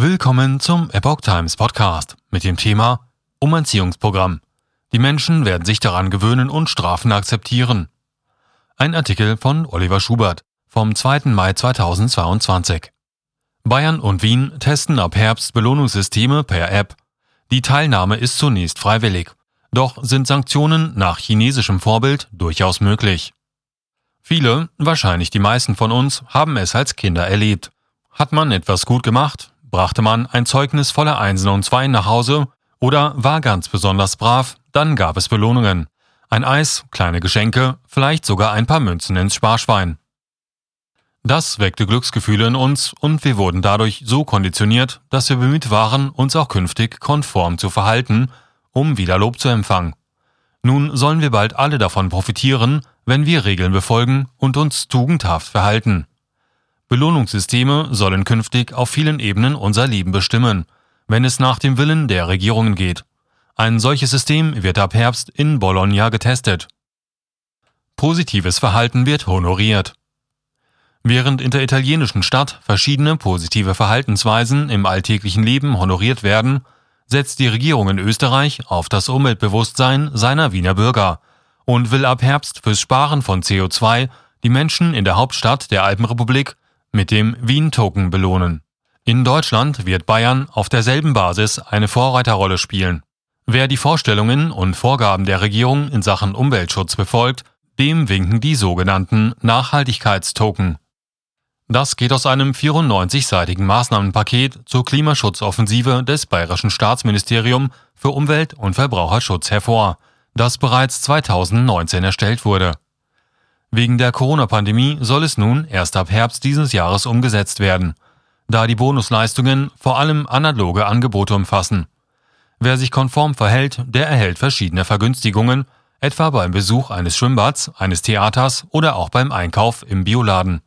Willkommen zum Epoch Times Podcast mit dem Thema Umerziehungsprogramm. Die Menschen werden sich daran gewöhnen und Strafen akzeptieren. Ein Artikel von Oliver Schubert vom 2. Mai 2022. Bayern und Wien testen ab Herbst Belohnungssysteme per App. Die Teilnahme ist zunächst freiwillig, doch sind Sanktionen nach chinesischem Vorbild durchaus möglich. Viele, wahrscheinlich die meisten von uns, haben es als Kinder erlebt. Hat man etwas gut gemacht, Brachte man ein Zeugnis voller Einsen und Zweien nach Hause oder war ganz besonders brav, dann gab es Belohnungen. Ein Eis, kleine Geschenke, vielleicht sogar ein paar Münzen ins Sparschwein. Das weckte Glücksgefühle in uns und wir wurden dadurch so konditioniert, dass wir bemüht waren, uns auch künftig konform zu verhalten, um wieder Lob zu empfangen. Nun sollen wir bald alle davon profitieren, wenn wir Regeln befolgen und uns tugendhaft verhalten. Belohnungssysteme sollen künftig auf vielen Ebenen unser Leben bestimmen, wenn es nach dem Willen der Regierungen geht. Ein solches System wird ab Herbst in Bologna getestet. Positives Verhalten wird honoriert. Während in der italienischen Stadt verschiedene positive Verhaltensweisen im alltäglichen Leben honoriert werden, setzt die Regierung in Österreich auf das Umweltbewusstsein seiner Wiener Bürger und will ab Herbst fürs Sparen von CO2 die Menschen in der Hauptstadt der Alpenrepublik mit dem Wien-Token belohnen. In Deutschland wird Bayern auf derselben Basis eine Vorreiterrolle spielen. Wer die Vorstellungen und Vorgaben der Regierung in Sachen Umweltschutz befolgt, dem winken die sogenannten Nachhaltigkeitstoken. Das geht aus einem 94-seitigen Maßnahmenpaket zur Klimaschutzoffensive des Bayerischen Staatsministerium für Umwelt und Verbraucherschutz hervor, das bereits 2019 erstellt wurde. Wegen der Corona-Pandemie soll es nun erst ab Herbst dieses Jahres umgesetzt werden, da die Bonusleistungen vor allem analoge Angebote umfassen. Wer sich konform verhält, der erhält verschiedene Vergünstigungen, etwa beim Besuch eines Schwimmbads, eines Theaters oder auch beim Einkauf im Bioladen.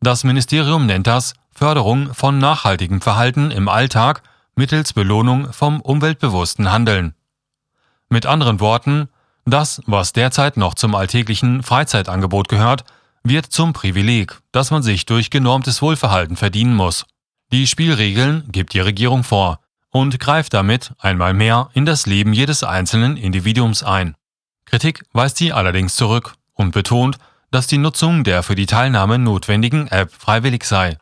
Das Ministerium nennt das Förderung von nachhaltigem Verhalten im Alltag mittels Belohnung vom umweltbewussten Handeln. Mit anderen Worten, das, was derzeit noch zum alltäglichen Freizeitangebot gehört, wird zum Privileg, das man sich durch genormtes Wohlverhalten verdienen muss. Die Spielregeln gibt die Regierung vor und greift damit einmal mehr in das Leben jedes einzelnen Individuums ein. Kritik weist sie allerdings zurück und betont, dass die Nutzung der für die Teilnahme notwendigen App freiwillig sei.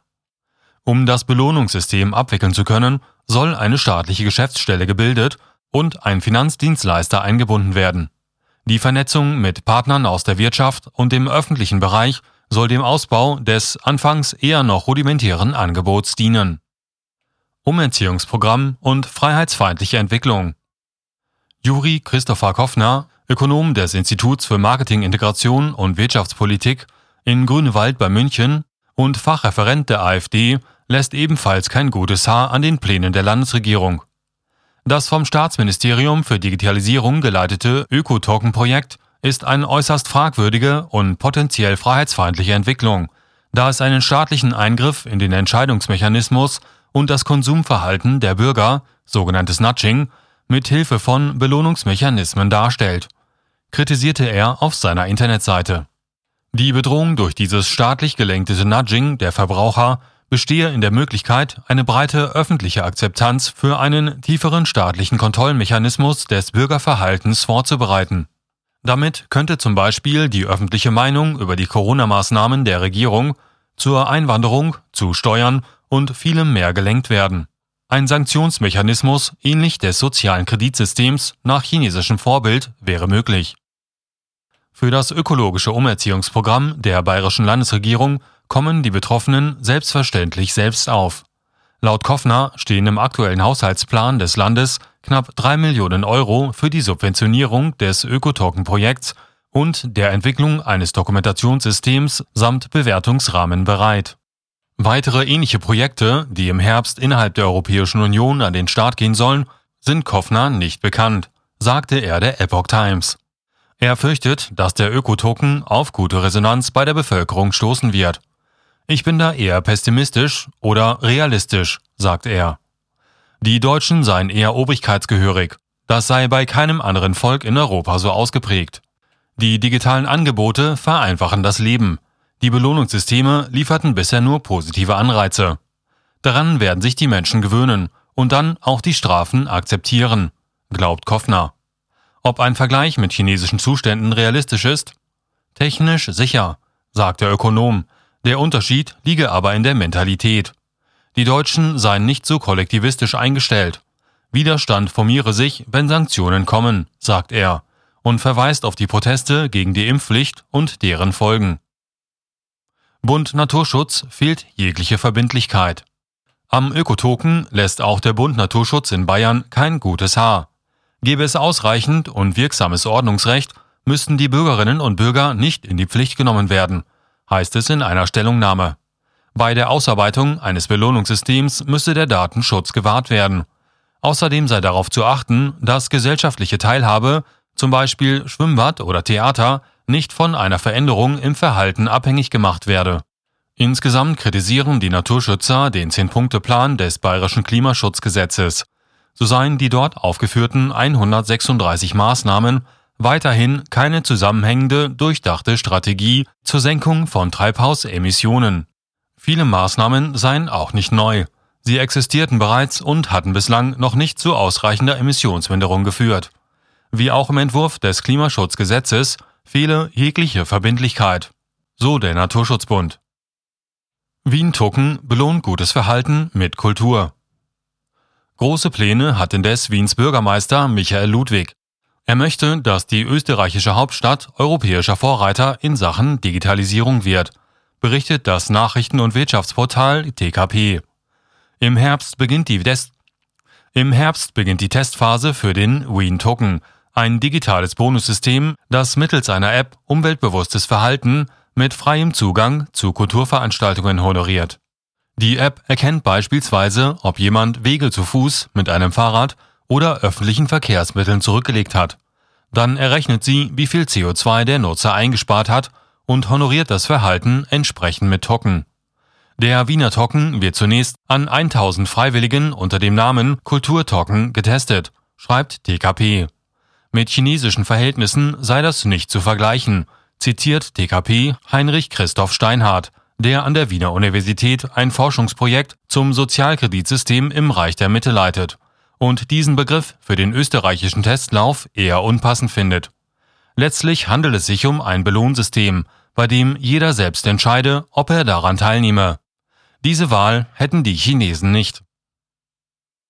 Um das Belohnungssystem abwickeln zu können, soll eine staatliche Geschäftsstelle gebildet und ein Finanzdienstleister eingebunden werden. Die Vernetzung mit Partnern aus der Wirtschaft und dem öffentlichen Bereich soll dem Ausbau des anfangs eher noch rudimentären Angebots dienen. Umerziehungsprogramm und freiheitsfeindliche Entwicklung. Juri Christopher Koffner, Ökonom des Instituts für Marketingintegration und Wirtschaftspolitik in Grünewald bei München und Fachreferent der AfD, lässt ebenfalls kein gutes Haar an den Plänen der Landesregierung. Das vom Staatsministerium für Digitalisierung geleitete Ökotoken-Projekt ist eine äußerst fragwürdige und potenziell freiheitsfeindliche Entwicklung, da es einen staatlichen Eingriff in den Entscheidungsmechanismus und das Konsumverhalten der Bürger, sogenanntes Nudging, mit Hilfe von Belohnungsmechanismen darstellt, kritisierte er auf seiner Internetseite. Die Bedrohung durch dieses staatlich gelenkte Nudging der Verbraucher bestehe in der Möglichkeit, eine breite öffentliche Akzeptanz für einen tieferen staatlichen Kontrollmechanismus des Bürgerverhaltens vorzubereiten. Damit könnte zum Beispiel die öffentliche Meinung über die Corona-Maßnahmen der Regierung zur Einwanderung, zu Steuern und vielem mehr gelenkt werden. Ein Sanktionsmechanismus ähnlich des sozialen Kreditsystems nach chinesischem Vorbild wäre möglich. Für das ökologische Umerziehungsprogramm der bayerischen Landesregierung kommen die Betroffenen selbstverständlich selbst auf. Laut Koffner stehen im aktuellen Haushaltsplan des Landes knapp drei Millionen Euro für die Subventionierung des Ökotoken-Projekts und der Entwicklung eines Dokumentationssystems samt Bewertungsrahmen bereit. Weitere ähnliche Projekte, die im Herbst innerhalb der Europäischen Union an den Start gehen sollen, sind Koffner nicht bekannt, sagte er der Epoch Times. Er fürchtet, dass der Ökotoken auf gute Resonanz bei der Bevölkerung stoßen wird. Ich bin da eher pessimistisch oder realistisch, sagt er. Die Deutschen seien eher obrigkeitsgehörig. Das sei bei keinem anderen Volk in Europa so ausgeprägt. Die digitalen Angebote vereinfachen das Leben. Die Belohnungssysteme lieferten bisher nur positive Anreize. Daran werden sich die Menschen gewöhnen und dann auch die Strafen akzeptieren, glaubt Koffner. Ob ein Vergleich mit chinesischen Zuständen realistisch ist? Technisch sicher, sagt der Ökonom. Der Unterschied liege aber in der Mentalität. Die Deutschen seien nicht so kollektivistisch eingestellt. Widerstand formiere sich, wenn Sanktionen kommen, sagt er und verweist auf die Proteste gegen die Impfpflicht und deren Folgen. Bund Naturschutz fehlt jegliche Verbindlichkeit. Am Ökotoken lässt auch der Bund Naturschutz in Bayern kein gutes Haar. Gäbe es ausreichend und wirksames Ordnungsrecht, müssten die Bürgerinnen und Bürger nicht in die Pflicht genommen werden, heißt es in einer Stellungnahme. Bei der Ausarbeitung eines Belohnungssystems müsse der Datenschutz gewahrt werden. Außerdem sei darauf zu achten, dass gesellschaftliche Teilhabe, zum Beispiel Schwimmbad oder Theater, nicht von einer Veränderung im Verhalten abhängig gemacht werde. Insgesamt kritisieren die Naturschützer den Zehn-Punkte-Plan des Bayerischen Klimaschutzgesetzes. So seien die dort aufgeführten 136 Maßnahmen weiterhin keine zusammenhängende, durchdachte Strategie zur Senkung von Treibhausemissionen. Viele Maßnahmen seien auch nicht neu. Sie existierten bereits und hatten bislang noch nicht zu ausreichender Emissionsminderung geführt. Wie auch im Entwurf des Klimaschutzgesetzes fehle jegliche Verbindlichkeit. So der Naturschutzbund. Wien-Tucken belohnt gutes Verhalten mit Kultur. Große Pläne hat indes Wiens Bürgermeister Michael Ludwig. Er möchte, dass die österreichische Hauptstadt europäischer Vorreiter in Sachen Digitalisierung wird, berichtet das Nachrichten- und Wirtschaftsportal TKP. Im Herbst beginnt die, Des Im Herbst beginnt die Testphase für den Wien Token, ein digitales Bonussystem, das mittels einer App umweltbewusstes Verhalten mit freiem Zugang zu Kulturveranstaltungen honoriert. Die App erkennt beispielsweise, ob jemand Wege zu Fuß, mit einem Fahrrad oder öffentlichen Verkehrsmitteln zurückgelegt hat. Dann errechnet sie, wie viel CO2 der Nutzer eingespart hat und honoriert das Verhalten entsprechend mit Token. Der Wiener Token wird zunächst an 1000 Freiwilligen unter dem Namen Kulturtoken getestet, schreibt TKP. Mit chinesischen Verhältnissen sei das nicht zu vergleichen, zitiert DKP Heinrich Christoph Steinhardt, der an der Wiener Universität ein Forschungsprojekt zum Sozialkreditsystem im Reich der Mitte leitet und diesen Begriff für den österreichischen Testlauf eher unpassend findet. Letztlich handelt es sich um ein Belohnsystem, bei dem jeder selbst entscheide, ob er daran teilnehme. Diese Wahl hätten die Chinesen nicht.